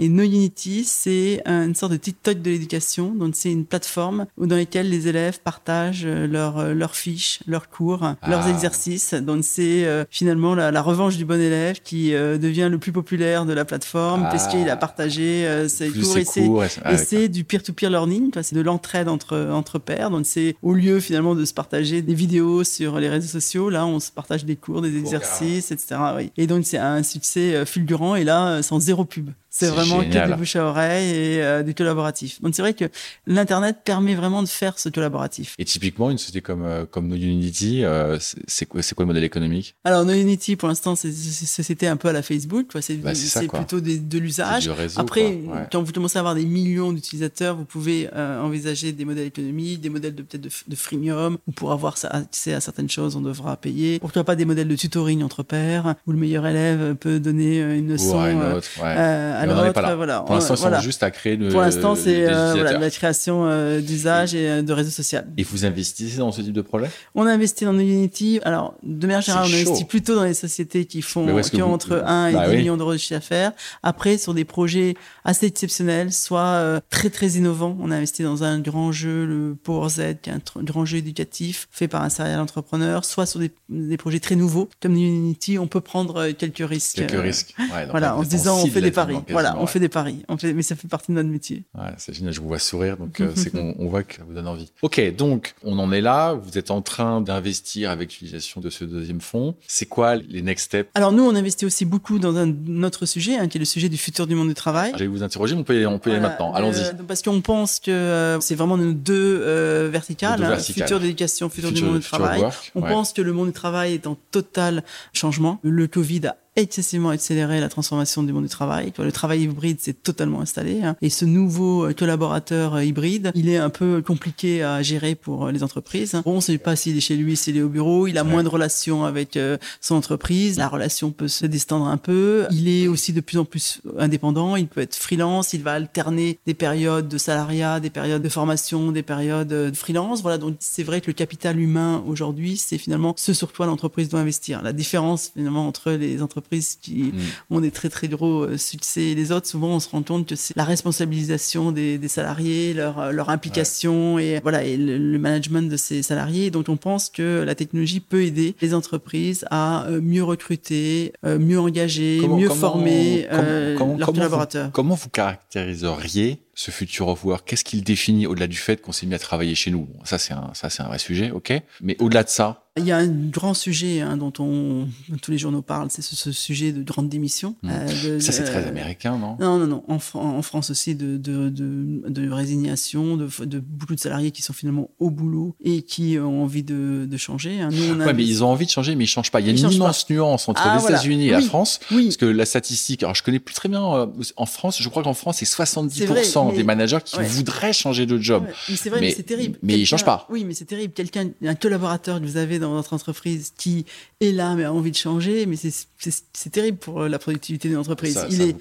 Speaker 2: Et NoUnity, c'est une sorte de TikTok de l'éducation. Donc, c'est une plateforme dans laquelle les élèves partagent euh, leurs euh, leurs fiches, leurs cours, leurs ah. exercices. Donc, c'est finalement la, revanche du bon élève qui devient le plus populaire de la plateforme ah. parce qu'il a partagé ses cours. et c'est du peer-to-peer learning. C'est de l'entraide entre, entre pairs. Donc, c'est au lieu finalement de se partager des vidéos sur les réseaux sociaux, là, on se partage des cours, des exercices, etc. Oui. Et donc, c'est un succès euh, fulgurant et là, euh, sans zéro pub. C'est vraiment que du bouche à oreille et euh, du collaboratif. Donc c'est vrai que l'internet permet vraiment de faire ce collaboratif.
Speaker 1: Et typiquement une société comme euh, comme NoUnity, euh, c'est quoi c'est quoi le modèle économique?
Speaker 2: Alors NoUnity pour l'instant c'est société un peu à la Facebook, c'est bah, plutôt de l'usage. Après quand vous commencez à avoir des millions d'utilisateurs, vous pouvez envisager des modèles économiques, des modèles de peut-être de, freemium où pour avoir accès à certaines choses on devra payer. Pourquoi pas des modèles de tutoring entre pairs où le meilleur élève peut donner une leçon à
Speaker 1: voilà. Pour l'instant, sont juste à créer
Speaker 2: Pour l'instant, c'est euh, la création euh, d'usage et euh, de réseaux sociaux.
Speaker 1: Et vous investissez dans ce type de projet?
Speaker 2: On investit dans Unity. Alors, de manière générale, on investit plutôt dans les sociétés qui font qui ont entre 1 et 10 bah millions d'euros de chiffre d'affaires. Après, sur des projets assez exceptionnels, soit très très innovants. On a investi dans un grand jeu, le Power Z, qui est un grand jeu éducatif fait par un serial entrepreneur, soit sur des, des projets très nouveaux comme Unity. On peut prendre quelques risques.
Speaker 1: Quelques risques.
Speaker 2: voilà, en se disant on fait des paris. Voilà, on fait des paris. On fait, mais ça fait partie de notre métier.
Speaker 1: Ouais, c'est génial. Je vous vois sourire, donc [LAUGHS] euh, c'est qu'on on voit que ça vous donne envie. Ok, donc on en est là. Vous êtes en train d'investir avec l'utilisation de ce deuxième fonds. C'est quoi les next steps?
Speaker 2: Alors nous, on investit aussi beaucoup dans un autre sujet, hein, qui est le sujet du futur du monde du travail.
Speaker 1: Je vais vous interroger, mais on peut y, on peut y aller maintenant. Allons-y. Euh,
Speaker 2: parce qu'on pense que euh, c'est vraiment nos deux verticales, hein, futur d'éducation, futur, du monde du travail. on pense que le monde du travail est en total changement. Le Covid a excessivement accéléré la transformation du monde du travail. Le travail hybride s'est totalement installé. Hein. Et ce nouveau euh, collaborateur euh, hybride, il est un peu compliqué à gérer pour euh, les entreprises. Bon, on ne sait pas s'il est chez lui, s'il est au bureau. Il a moins de relations avec son entreprise. La relation peut se distendre un peu. Il est aussi de plus en plus indépendant. Il peut être freelance. Il va alterner des périodes de salariat, des périodes de formation, des périodes de freelance. Voilà. Donc, c'est vrai que le capital humain aujourd'hui, c'est finalement ce sur quoi l'entreprise doit investir. La différence finalement entre les entreprises qui mm. ont des très très gros euh, succès et les autres, souvent on se rend compte que c'est la responsabilisation des, salariés, leur, euh, leur implication et voilà et le, management de ces salariés. Donc on pense que la technologie peut aider les entreprises à euh, mieux recruter, mieux engager, mieux former leurs collaborateurs.
Speaker 1: comment vous caractériseriez ce futur of work Qu'est-ce qu'il définit au-delà du fait qu'on s'est mis à travailler chez nous? Ça, c'est un, ça, c'est un vrai sujet, ok. Mais au-delà de ça,
Speaker 2: il y a un grand sujet hein, dont on, tous les journaux parlent, c'est ce, sujet de grande démission.
Speaker 1: Mmh. Euh, ça, c'est très américain, non?
Speaker 2: Non, non, non. En, en France aussi, de, de, de, résignation, de, beaucoup de salariés qui sont finalement au boulot et qui ont envie de, de changer.
Speaker 1: Hein. Nous, on a... ouais, mais ils ont envie de changer, mais ils changent pas. Il y a une immense nuance entre ah, les États-Unis et la France. Oui. Parce que la statistique, alors je connais plus très bien euh, en France, je crois qu'en France, c'est 70% des managers qui voudraient changer de job.
Speaker 2: mais c'est vrai, mais, c'est terrible.
Speaker 1: Mais ils changent pas.
Speaker 2: Oui, mais c'est terrible. Quelqu'un, un collaborateur que vous avez dans notre entreprise qui est là mais a envie de changer, mais c'est terrible pour euh, la productivité d'une entreprise.
Speaker 1: il, est,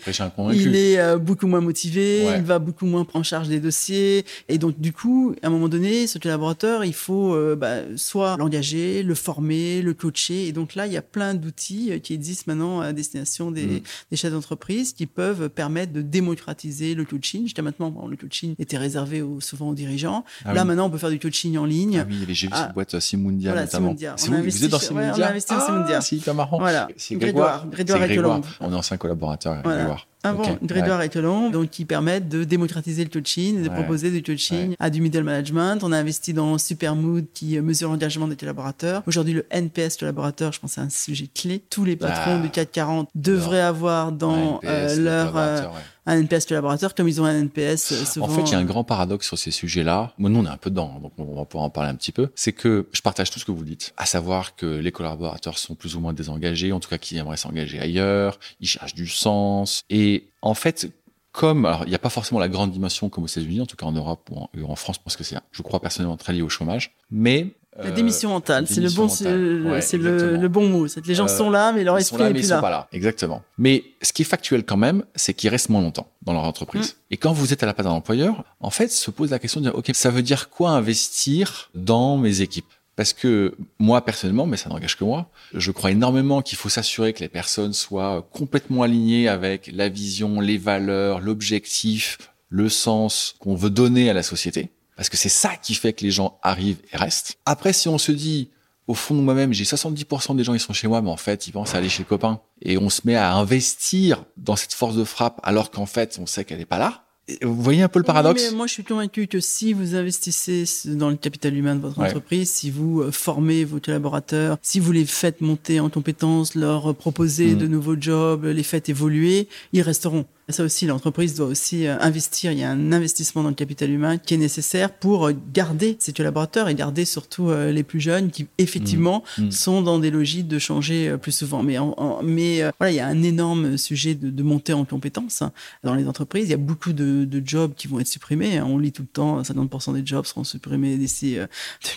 Speaker 2: il est euh, beaucoup moins motivé, il va beaucoup moins prendre en charge des dossiers, et donc du coup, à un moment donné, ce collaborateur, il faut euh, bah, soit l'engager, le former, le coacher, et donc là, il y a plein d'outils qui existent maintenant à destination des, mm. des chefs d'entreprise qui peuvent permettre de démocratiser le coaching. Jusqu'à maintenant, le coaching était réservé souvent aux dirigeants. Ah là, maintenant, on peut faire du coaching en ligne.
Speaker 1: Ah oui, j'ai vu cette boîte Simundia notamment.
Speaker 2: On a investi, vous êtes dans
Speaker 1: Simundia On a
Speaker 2: investi dans Simundia.
Speaker 1: Ah, c'est hyper marrant.
Speaker 2: Voilà. C'est Grégoire. Grégoire,
Speaker 1: Grégoire. On est ancien collaborateur, voilà. Grégoire.
Speaker 2: Avant, okay. Grégoire ouais. et Telon, donc qui permettent de démocratiser le coaching, de proposer du coaching ouais. à du middle management. On a investi dans Supermood qui mesure l'engagement des collaborateurs. Aujourd'hui, le NPS collaborateur, je pense, c'est un sujet clé. Tous les patrons ah. du 440 devraient avoir dans NPS, euh, leur euh, un NPS collaborateur comme ils ont un NPS euh, souvent.
Speaker 1: En fait, il y a un grand paradoxe sur ces sujets-là. Moi, nous, on est un peu dedans, donc on va pouvoir en parler un petit peu. C'est que je partage tout ce que vous dites, à savoir que les collaborateurs sont plus ou moins désengagés, en tout cas qui aimeraient s'engager ailleurs, ils cherchent du sens. Et en fait, comme alors il n'y a pas forcément la grande dimension comme aux États-Unis, en tout cas en Europe ou en, en France, parce que c'est, je crois personnellement très lié au chômage, mais
Speaker 2: la démission mentale, c'est le bon, c'est le, le, bon mot. Les gens euh, sont là, mais leur esprit n'est plus là. Sont pas là.
Speaker 1: Exactement. Mais ce qui est factuel quand même, c'est qu'ils restent moins longtemps dans leur entreprise. Mm. Et quand vous êtes à la place d'un employeur, en fait, se pose la question de dire, ok, ça veut dire quoi investir dans mes équipes? Parce que moi personnellement, mais ça n'engage que moi, je crois énormément qu'il faut s'assurer que les personnes soient complètement alignées avec la vision, les valeurs, l'objectif, le sens qu'on veut donner à la société. Parce que c'est ça qui fait que les gens arrivent et restent. Après, si on se dit, au fond de moi-même, j'ai 70% des gens qui sont chez moi, mais en fait, ils pensent à aller chez le copain. Et on se met à investir dans cette force de frappe alors qu'en fait, on sait qu'elle n'est pas là. Vous voyez un peu le paradoxe?
Speaker 2: Moi, je suis convaincu que si vous investissez dans le capital humain de votre entreprise, si vous euh, formez vos collaborateurs, si vous les faites monter en compétences, leur proposez mmh. de nouveaux jobs, les faites évoluer, ils resteront. Ça aussi, l'entreprise doit aussi euh, investir. Il y a un investissement dans le capital humain qui est nécessaire pour euh, garder ses collaborateurs et garder surtout euh, les plus jeunes qui effectivement mmh. Mmh. sont dans des logiques de changer plus souvent. Mais, mais voilà, il y a un énorme sujet de, de montée en compétences hein, dans les entreprises. Il y a beaucoup de, de jobs qui vont être supprimés. Hein. On lit tout le temps 50% des jobs seront supprimés d'ici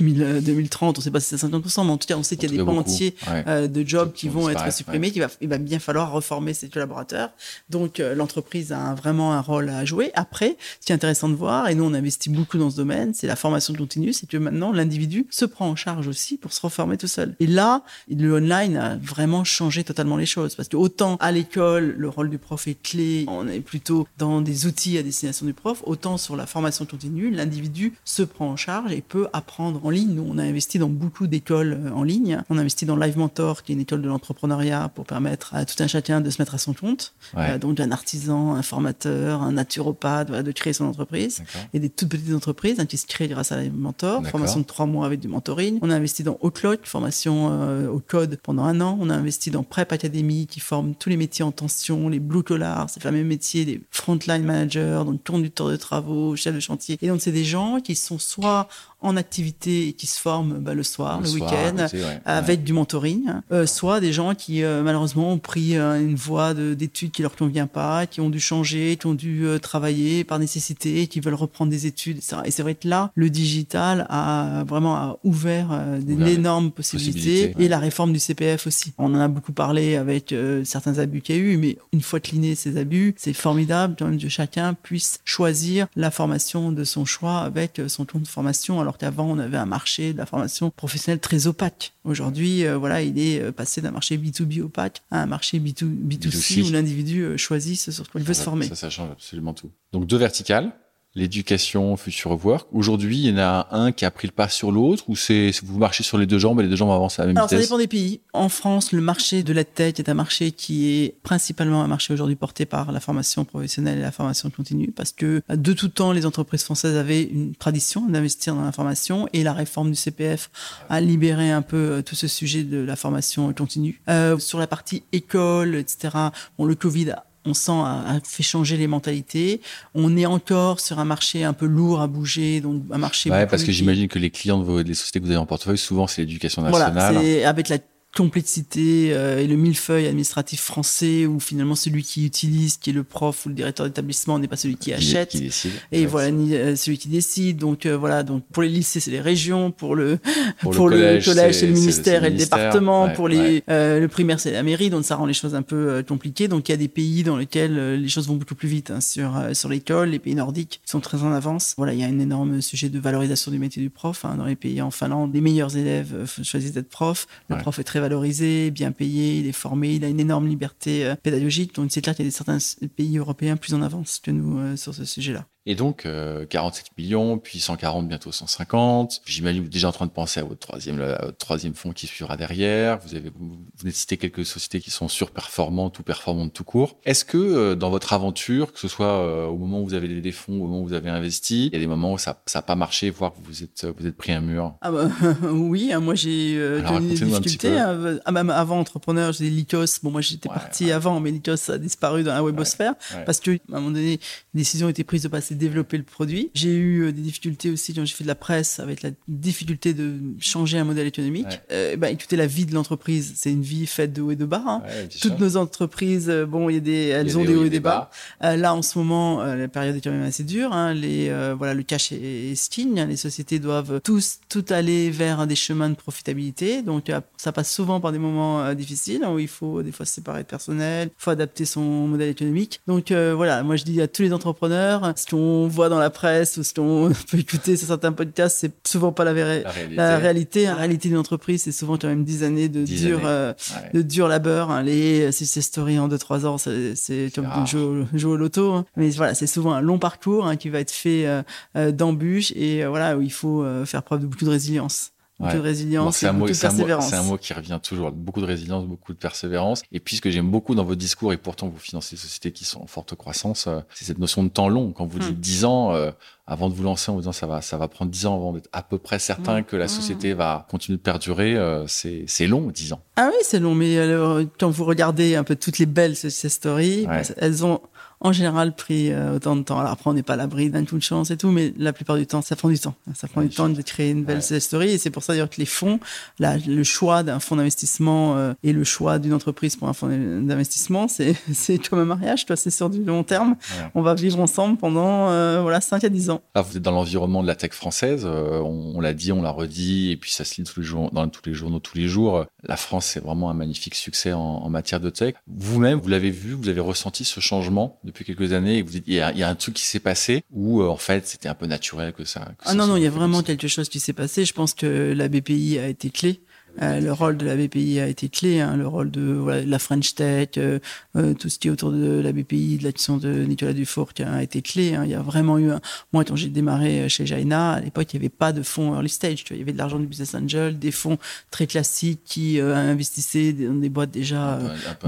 Speaker 2: 2030. On ne sait pas si c'est 50%, mais en tout cas, on sait qu'il y a des pans entiers de jobs qui, vont être supprimés. Qu'il va, il va bien falloir reformer ses collaborateurs. Donc l'entreprise l'entreprise a vraiment un rôle à jouer. Après, ce qui est intéressant de voir, et nous on investit beaucoup dans ce domaine, c'est la formation continue, c'est que maintenant l'individu se prend en charge aussi pour se reformer tout seul. Et là, le online a vraiment changé totalement les choses parce que autant à l'école, le rôle du prof est clé, on est plutôt dans des outils à destination du prof, autant sur la formation continue, l'individu se prend en charge et peut apprendre en ligne. Nous, on a investi dans beaucoup d'écoles euh, en ligne. On a investi dans Live Mentor, qui est une école de l'entrepreneuriat pour permettre à tout un chacun de se mettre à son compte. Euh, donc un artisan un formateur, un naturopathe, de créer son entreprise. Et des toutes petites entreprises hein, qui se créent grâce à la mentor, formation de trois mois avec du mentoring. On a investi dans Outlook, formation euh, au code pendant un an. On a investi dans Prep Academy qui forme tous les métiers en tension, les blue collars, ces fameux métiers, les frontline managers, donc conducteurs de travaux, chefs de chantier. Et donc c'est des gens qui sont soit en activité et qui se forment bah, le soir, le, week-end, avec du mentoring, euh, soit des gens qui euh, malheureusement ont pris euh, une voie d'études qui leur convient pas, qui ont dû changer, qui ont dû travailler par nécessité, qui veulent reprendre des études, etc. Et c'est vrai que là, le digital a vraiment a ouvert d'énormes possibilités, et la réforme du CPF aussi. On en a beaucoup parlé avec certains abus qu'il y a eu, mais une fois clinés ces abus, c'est formidable que chacun puisse choisir la formation de son choix avec son compte de formation alors qu'avant on avait un marché de la formation professionnelle très opaque. Aujourd'hui, euh, voilà, il est euh, passé d'un marché B2B opaque à un marché B2, B2C, où l'individu euh, choisit ce sur quoi il veut se former.
Speaker 1: Ça, ça change absolument tout. Donc deux verticales, l'éducation Future Work. Aujourd'hui, il y en a un qui a pris le pas sur l'autre ou c'est vous marchez sur les deux jambes et les deux jambes avancent à la même
Speaker 2: Alors,
Speaker 1: vitesse
Speaker 2: ça dépend des pays. En France, le marché de la tech est un marché qui est principalement un marché aujourd'hui porté par la formation professionnelle et la formation continue parce que de tout temps, les entreprises françaises avaient une tradition d'investir dans la formation et la réforme du CPF a libéré un peu euh, tout ce sujet de la formation continue. Euh, sur la partie école, etc., bon, le Covid a on sent, a, fait changer les mentalités. On est encore sur un marché un peu lourd à bouger, donc un marché.
Speaker 1: Ouais, parce que j'imagine que les clients de vos, des sociétés que vous avez en portefeuille, souvent c'est l'éducation nationale.
Speaker 2: Voilà, c'est avec la complexité euh, et le millefeuille administratif français où finalement celui qui utilise, qui est le prof ou le directeur d'établissement, n'est pas celui qui achète.
Speaker 1: Qui décide.
Speaker 2: Et voilà, ni euh, celui qui décide. Donc euh, voilà, donc pour les lycées, c'est les régions, pour le pour, le collège, c'est le ministère et le, département, pour les le primaire, c'est la mairie. Donc ça rend les choses un peu compliquées. Donc il y a des pays dans lesquels les choses vont beaucoup plus vite hein, sur sur l'école. Les pays nordiques sont très en avance. Voilà, il y a un énorme sujet de valorisation du métier du prof. Hein, dans les pays en Finlande, les meilleurs élèves choisissent d'être prof. Le prof est très valorisé, bien payé, il est formé, il a une énorme liberté euh, pédagogique. Donc c'est clair qu'il y a certains pays européens plus en avance que nous euh, sur ce sujet-là.
Speaker 1: Et donc, 47 euh, millions, puis 140, bientôt 150. J'imagine que vous êtes déjà en train de penser à votre troisième, troisième fonds qui suivra derrière. Vous avez, vous venez de citer quelques sociétés qui sont surperformantes ou performantes tout court. Est-ce que euh, dans votre aventure, que ce soit euh, au moment où vous avez des fonds, au moment où vous avez investi, il y a des moments où ça n'a pas marché, voire que vous êtes, vous êtes pris un mur?
Speaker 2: Ah bah, [LAUGHS] oui, hein, moi j'ai euh, des difficultés. Hein, ah, même avant entrepreneur, j'ai Lycos. Bon, moi j'étais parti avant, mais Lycos a disparu dans la webosphère parce que à un moment donné, une décision a été prise de passer développer le produit. J'ai eu euh, des difficultés aussi quand j'ai fait de la presse avec la difficulté de changer un modèle économique. Euh, bah, écoutez, la vie de l'entreprise, c'est une vie faite de hauts et de bas. Hein. Toutes nos entreprises, euh, bon, il y a des, elles ont des, hauts et des bas. là, en ce moment, la période est quand même assez dure. Hein. Les, voilà, le cash est, est. Les sociétés doivent tous tout aller vers des chemins de profitabilité. Donc, ça passe souvent par des moments difficiles où il faut des fois se séparer de personnel, il faut adapter son modèle économique. Donc, voilà, moi je dis à tous les entrepreneurs, ce qu'on on voit dans la presse ou ce qu'on [LAUGHS] peut écouter sur certains podcasts, c'est souvent pas la, réalité. la réalité. La réalité d'une entreprise, c'est souvent quand même dix années de dur, euh, de dur labeur. Hein. Les success stories en deux trois ans, c'est comme jouer, jouer, au loto. Hein. Mais voilà, c'est souvent un long parcours hein, qui va être fait euh, euh, d'embûches et voilà où il faut faire preuve de beaucoup de résilience. Beaucoup de résilience et beaucoup de persévérance.
Speaker 1: C'est un, mot qui revient toujours. Beaucoup de résilience, beaucoup de persévérance. Et puis, ce que j'aime beaucoup dans votre discours, et pourtant vous financez des sociétés qui sont en forte croissance, euh, c'est cette notion de temps long. Quand vous dites 10 hmm. ans, euh, avant de vous lancer en vous disant ça va, ça va prendre 10 ans avant d'être à peu près certain hmm. que la hmm. société va continuer de perdurer, euh, c'est long, 10 ans.
Speaker 2: Ah oui, c'est long. Mais alors, quand vous regardez un peu toutes les belles success stories, elles ont en général pris euh, autant de temps. Alors après, on n'est pas à l'abri d'un coup de chance et tout, mais la plupart du temps, ça prend du temps. Ça prend du temps de créer une belle ouais. story et c'est pour ça d'ailleurs que les fonds, là, le choix d'un fonds d'investissement euh, et le choix d'une entreprise pour un fonds d'investissement, c'est [LAUGHS] c'est comme un mariage, toi, c'est sur du long terme. On va vivre ensemble pendant euh, voilà 5 à 10 ans.
Speaker 1: Là, vous êtes dans l'environnement de la tech française, on, l'a dit, on l'a redit et puis ça se lit tous les jours dans tous les journaux tous les jours. La France, c'est vraiment un magnifique succès en, en matière de tech. Vous-même, vous l'avez vu, vous avez ressenti ce changement depuis quelques années et vous dites il y a, il y a un truc qui s'est passé ou euh, en fait c'était un peu naturel que ça.
Speaker 2: ah non non, il y a vraiment quelque chose qui s'est passé. Je pense que la BPI a été clé. Euh, le rôle de la BPI a été clé, hein, le rôle de voilà, la French Tech, euh, euh, tout ce qui est autour de la BPI, de l'action de Nicolas Dufour qui a été clé. Hein. Il y a vraiment eu, un... moi quand j'ai démarré chez Jaina, à l'époque il n'y avait pas de fonds early stage, tu vois, il y avait de l'argent du business angel, des fonds très classiques qui investissaient dans des boîtes déjà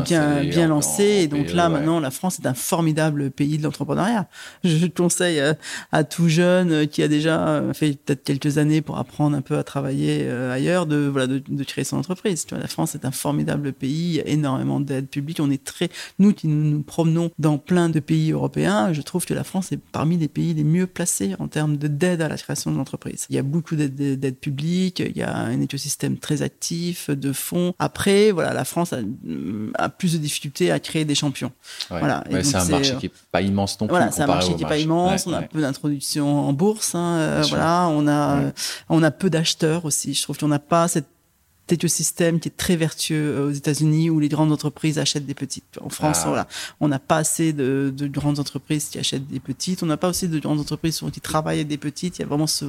Speaker 2: bien bien lancées. et donc là maintenant la France est un formidable pays de l'entrepreneuriat. Je conseille à, tout jeune qui a déjà fait peut-être quelques années pour apprendre un peu à travailler ailleurs de voilà de de créer son entreprise. Tu vois, la France est un formidable pays, il y a énormément d'aides publiques. On est très, nous qui nous, promenons dans plein de pays européens, je trouve que la France est parmi les pays les mieux placés en termes d'aide à la création de l'entreprise. Il y a beaucoup d'aides publiques, il y a un écosystème très actif de fonds. Après, voilà, la France a, plus de difficultés à créer des champions.
Speaker 1: Voilà. c'est un marché qui est pas immense non plus.
Speaker 2: Voilà, c'est un marché qui est pas immense. on a peu d'introduction en bourse. Hein, euh, voilà, on a, on a peu d'acheteurs aussi. Je trouve qu'on n'a pas cette écosystème qui est très vertueux aux États-Unis où les grandes entreprises achètent des petites. En France, ah. voilà, on n'a pas assez de, grandes entreprises qui achètent des petites. On n'a pas aussi de grandes entreprises qui travaillent avec des petites. Il y a vraiment ce,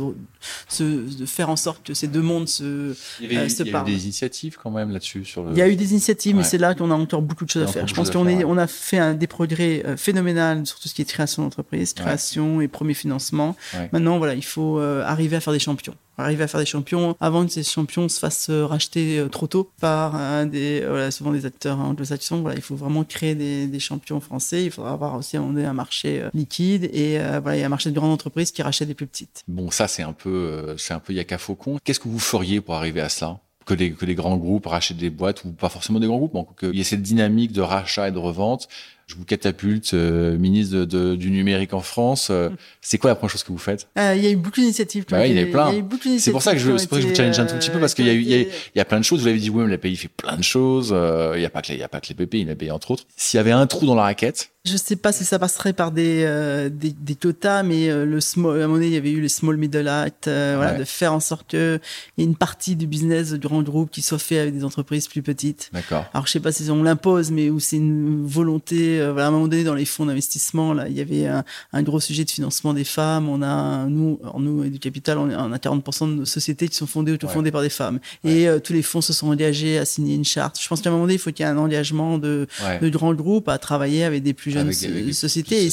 Speaker 2: ce de faire en sorte que ces deux mondes se,
Speaker 1: il y avait, il y a eu des initiatives quand même là-dessus sur
Speaker 2: Il y a eu des initiatives, mais c'est là qu'on a encore beaucoup de choses à faire. Je pense qu'on est, on a fait un, des progrès phénoménal sur tout ce qui est création d'entreprise, création et premier financement. Maintenant, voilà, il faut arriver à faire des champions arriver à faire des champions avant que ces champions se fassent euh, racheter euh, trop tôt par des, voilà, souvent des acteurs anglo-saxons. Voilà, il faut vraiment créer des, des, champions français. Il faudra avoir aussi un, marché euh, liquide et voilà, un marché de grandes entreprises qui rachètent des plus petites.
Speaker 1: Bon, ça c'est un peu, c'est un peu Yaka Faucon. Qu'est-ce que vous feriez pour arriver à cela? Que les, que les grands groupes rachètent des boîtes ou pas forcément des grands groupes, mais qu'il y ait cette dynamique de rachat et de revente je vous catapulte euh, ministre de, du numérique en France. Euh, c'est quoi la première chose que vous faites?
Speaker 2: Euh, Il y a eu beaucoup d'initiatives.
Speaker 1: Bah il y en a plein. C'est pour ça que je, je vous challenge un tout petit peu parce qu'il y a eu, il y, a, plein de choses. Vous l'avez dit vous-même, la pays fait plein de choses. il n'y a pas que les, il y a pas que les PP, il a payé entre autres. S'il y avait un trou dans la raquette,
Speaker 2: je sais pas si ça passerait par des, euh, des, des, quotas, mais euh, le small, à un moment donné, il y avait eu le Small Middle Act, euh, voilà, de faire en sorte qu'il y ait une partie du business du grand groupe qui soit fait avec des entreprises plus petites.
Speaker 1: D'accord.
Speaker 2: Alors, je sais pas si on l'impose, mais où c'est une volonté, voilà, à un moment donné, dans les fonds d'investissement, là, il y avait un, un, gros sujet de financement des femmes. On a, nous, nous, du capital, on, a 40% de nos sociétés qui sont fondées ou fondées par des femmes. Et tous les fonds se sont engagés à signer une charte. Je pense qu'à un moment donné, il faut qu'il y ait un engagement de, de grands groupes à travailler avec des plus jeunes sociétés.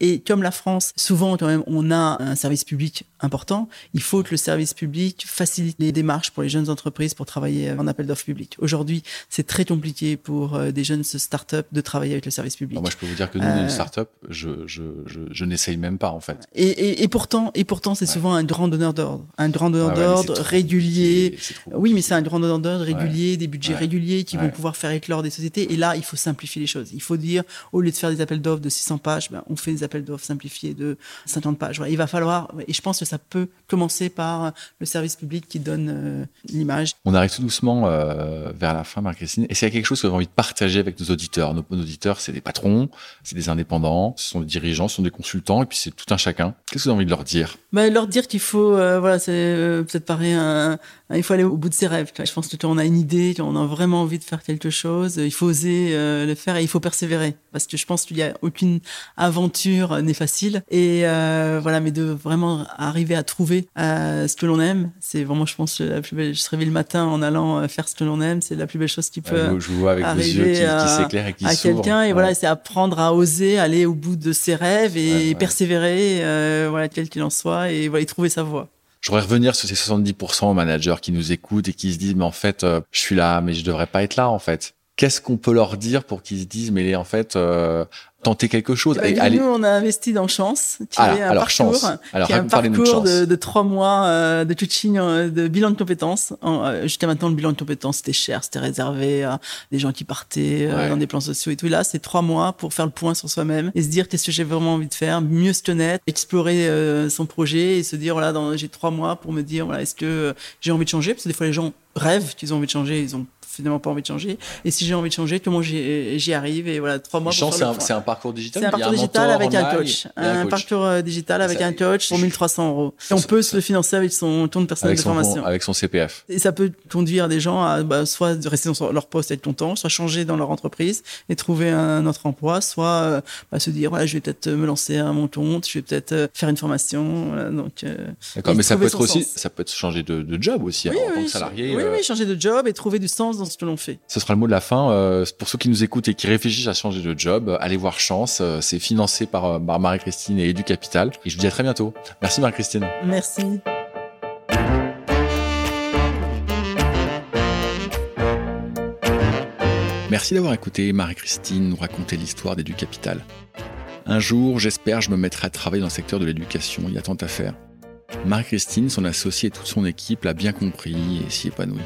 Speaker 2: et, comme la France, souvent quand même, on a un service public important. Il faut que le service public facilite les démarches pour les jeunes entreprises pour travailler en appel d'offres public. Aujourd'hui, c'est très compliqué pour euh, des jeunes start-up de travailler avec le service public.
Speaker 1: moi, je peux vous dire que nous, euh... une start-up, je, je, je, je n'essaye même pas en fait.
Speaker 2: Et, et, pourtant, et pourtant, c'est souvent un grand donneur d'ordre, un grand donneur d'ordre régulier. Oui, mais c'est un grand donneur d'ordre régulier, des budgets réguliers qui vont pouvoir faire éclore des sociétés. Et là, il faut simplifier les choses. Il faut dire, au lieu de faire des appels d'offres de 600 pages, ben, on fait des appels d'offres simplifiés de 50 pages. Il va falloir, et je pense que ça peut commencer par le service public qui donne euh, l'image.
Speaker 1: On arrive tout doucement euh, vers la fin, Marie-Christine. Et c'est quelque chose que vous avez envie de partager avec nos auditeurs? Nos, auditeurs, c'est des patrons, c'est des indépendants, ce sont des dirigeants, ce sont des consultants, et puis c'est tout un chacun. Qu'est-ce que vous avez envie de leur dire?
Speaker 2: Ben, Leur dire qu'il faut, euh, voilà, c'est peut-être pareil, un, il faut aller au bout de ses rêves. Je pense que quand on a une idée, quand on a vraiment envie de faire quelque chose, il faut oser le faire et il faut persévérer. Parce que je pense qu'il y a aucune aventure n'est facile. Et euh, voilà, mais de vraiment arriver à trouver euh, ce que l'on aime, c'est vraiment, je pense, la plus belle. Je se réveille le matin en allant euh, faire ce que l'on aime, c'est la plus belle chose qui peut
Speaker 1: je vous vois avec arriver yeux qui, qui et qui
Speaker 2: à quelqu'un. Et voilà, c'est apprendre à oser aller au bout de ses rêves et persévérer, voilà, quel qu'il en soit, et voilà, trouver sa voie.
Speaker 1: Je voudrais revenir sur ces 70% managers qui nous écoutent et qui se disent, mais en fait, je suis là, mais je devrais pas être là, en fait qu'est-ce qu'on peut leur dire pour qu'ils se disent mais en fait euh, tenter quelque chose.
Speaker 2: Eh ben, nous, on a investi dans Chance, qui est un parcours, qui est un parcours de, de, trois mois euh, de coaching, euh, de bilan de compétences. Jusqu'à maintenant, le bilan de compétences, c'était cher, c'était réservé à des gens qui partaient dans des plans sociaux et tout. Et là, c'est trois mois pour faire le point sur soi-même et se dire qu'est-ce que j'ai vraiment envie de faire, mieux se connaître, explorer son projet et se dire, voilà, j'ai trois mois pour me dire, voilà, est-ce que j'ai envie de changer? Parce que des fois, les gens rêvent qu'ils ont envie de changer, ils ont finalement pas envie de changer. Et si j'ai envie de changer, comment j'y arrive Et voilà, trois mois.
Speaker 1: Chance, c'est un, parcours digital.
Speaker 2: C'est un parcours digital avec un coach. Un, parcours euh, digital avec un coach pour 1300 euros. Et on peut se le financer avec son compte personnel de formation.
Speaker 1: Avec son CPF.
Speaker 2: Et ça peut conduire des gens à bah, soit rester dans leur poste et être content, soit changer dans leur entreprise et trouver un autre emploi, soit euh, bah, se dire voilà, je vais peut-être me lancer à mon compte, je vais peut-être euh, faire une formation. donc.
Speaker 1: D'accord, mais ça peut être aussi, ça peut être changer de, job aussi hein, en tant que salarié.
Speaker 2: Oui, oui, changer de job et trouver du sens dans ce que l'on fait.
Speaker 1: Ce sera le mot de la fin. Euh, pour ceux qui nous écoutent et qui réfléchissent à changer de job, allez voir Chance. Euh, c'est financé par, euh, par Marie-Christine et Edu Capital. Et je vous dis à très bientôt. Merci Marie-Christine.
Speaker 2: Merci.
Speaker 1: Merci d'avoir écouté Marie-Christine nous raconter l'histoire d'Edu Capital. Un jour, j'espère, je me mettrai à travailler dans le secteur de l'éducation. Il y a tant à faire. Marie-Christine, son associé et toute son équipe l'a bien compris et s'y épanouit.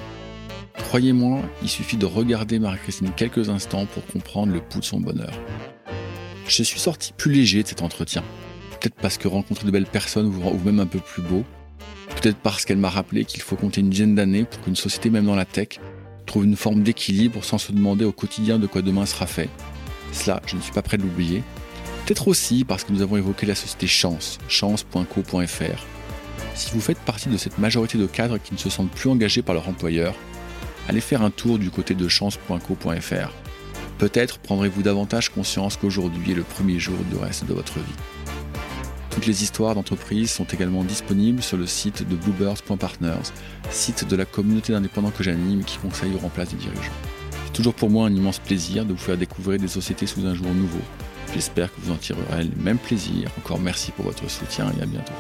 Speaker 1: Croyez-moi, il suffit de regarder Marie-Christine quelques instants pour comprendre le pouls de son bonheur. Je suis sorti plus léger de cet entretien. Peut-être parce que rencontrer de belles personnes vous rend même un peu plus beau. Peut-être parce qu'elle m'a rappelé qu'il faut compter une dizaine d'années pour qu'une société, même dans la tech, trouve une forme d'équilibre sans se demander au quotidien de quoi demain sera fait. Cela, je ne suis pas prêt de l'oublier. Peut-être aussi parce que nous avons évoqué la société Chance, chance.co.fr. Si vous faites partie de cette majorité de cadres qui ne se sentent plus engagés par leur employeur, allez faire un tour du côté de chance.co.fr. Peut-être prendrez-vous davantage conscience qu'aujourd'hui est le premier jour du reste de votre vie. Toutes les histoires d'entreprise sont également disponibles sur le site de bluebirds.partners, site de la communauté d'indépendants que j'anime qui conseille au remplace des dirigeants. C'est toujours pour moi un immense plaisir de vous faire découvrir des sociétés sous un jour nouveau. J'espère que vous en tirerez le même plaisir. Encore merci pour votre soutien et à bientôt.